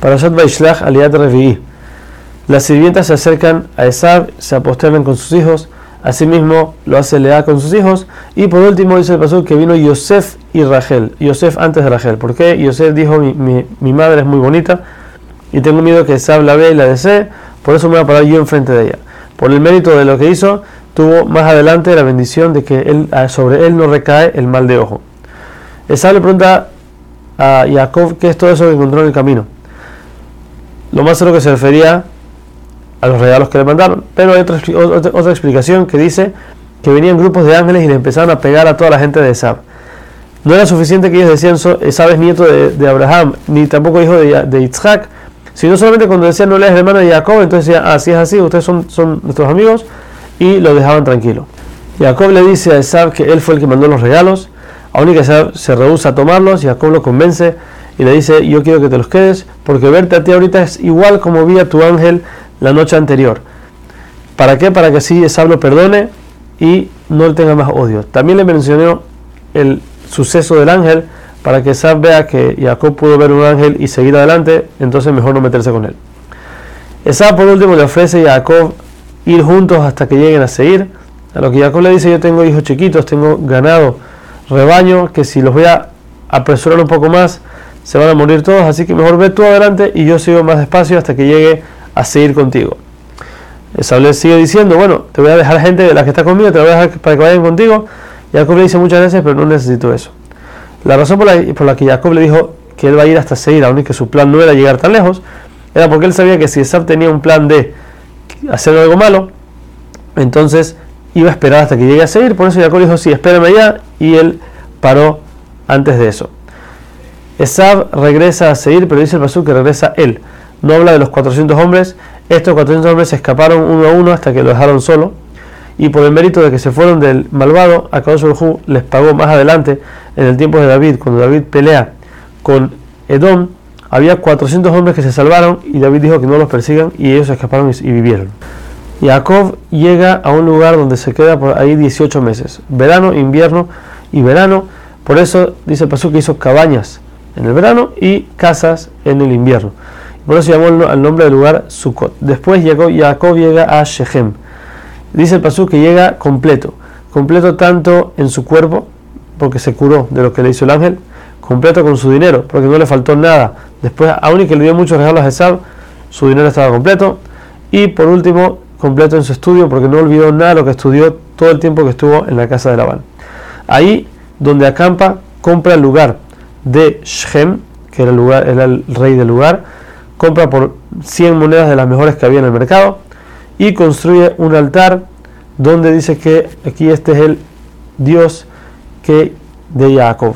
Parashat Vaishlach Aliat Revi'i. Las sirvientas se acercan a Esab, se aposternan con sus hijos, asimismo lo hace Lea con sus hijos, y por último dice el pastor que vino Yosef y Rachel, Yosef antes de Rachel, porque Yosef dijo mi, mi, madre es muy bonita y tengo miedo que Esab la vea y la desee, por eso me voy a parar yo enfrente de ella. Por el mérito de lo que hizo, tuvo más adelante la bendición de que él, sobre él no recae el mal de ojo. Esab le pregunta a Jacob qué es todo eso que encontró en el camino. Lo más seguro que se refería a los regalos que le mandaron. Pero hay otra, otra, explicación que dice que venían grupos de ángeles y le empezaron a pegar a toda la gente de Esab. No era suficiente que ellos decían, Esab es nieto de, Abraham, ni tampoco hijo de, de Yitzhak, sino solamente cuando decían no es hermano de Jacob, entonces decían, así ah, es así, ustedes son, son nuestros amigos, y lo dejaban tranquilo. Jacob le dice a Esab que él fue el que mandó los regalos, aún que se rehúsa a tomarlos, Jacob lo convence y le dice, yo quiero que te los quedes, porque verte a ti ahorita es igual como vi a tu ángel la noche anterior. ¿Para qué? Para que así Esab lo perdone y no tenga más odio. También le mencionó el suceso del ángel para que Esab vea que Jacob pudo ver un ángel y seguir adelante, entonces mejor no meterse con él. Esab por último le ofrece a Jacob ir juntos hasta que lleguen a seguir. A lo que Jacob le dice, yo tengo hijos chiquitos, tengo ganado, rebaño, que si los voy a apresurar un poco más, se van a morir todos, así que mejor ve tú adelante y yo sigo más despacio hasta que llegue a seguir contigo. Saúl sigue diciendo, bueno, te voy a dejar gente de la que está conmigo, te voy a dejar para que vayan contigo. Jacob le dice muchas veces, pero no necesito eso. La razón por la, que Jacob le dijo que él va a ir hasta seguir, aunque que su plan no era llegar tan lejos, era porque él sabía que si Esab tenía un plan de hacer algo malo, entonces iba a esperar hasta que llegue a seguir. Por eso Jacob le dijo, sí, espérame allá, y él paró antes de eso. Esab regresa a seguir, pero dice el pasú que regresa él. No habla de los 400 hombres. Estos 400 hombres se escaparon uno a uno hasta que lo dejaron solo. Y por el mérito de que se fueron del malvado, a Hu les pagó más adelante, en el tiempo de David, cuando David pelea con Edom, había 400 hombres que se salvaron y David dijo que no los persigan y ellos escaparon y, vivieron. Jacob llega a un lugar donde se queda por ahí 18 meses, verano, invierno y verano. Por eso dice el pasú que hizo cabañas en el verano y casas en el invierno. Por eso llamó al nombre del lugar Sukkot. Después Jacob llega a Shechem. Dice el pasú que llega completo. Completo tanto en su cuerpo, porque se curó de lo que le hizo el ángel, completo con su dinero, porque no le faltó nada. Después, aún y que le dio muchos regalos a Esab, su dinero estaba completo. Y por último, completo en su estudio, porque no olvidó nada de lo que estudió todo el tiempo que estuvo en la casa de Labán. Ahí, donde acampa, compra el lugar de Shechem, que era el, lugar, era el rey del lugar, compra por 100 monedas de las mejores que había en el mercado y construye un altar donde dice que aquí este es el Dios que de Jacob.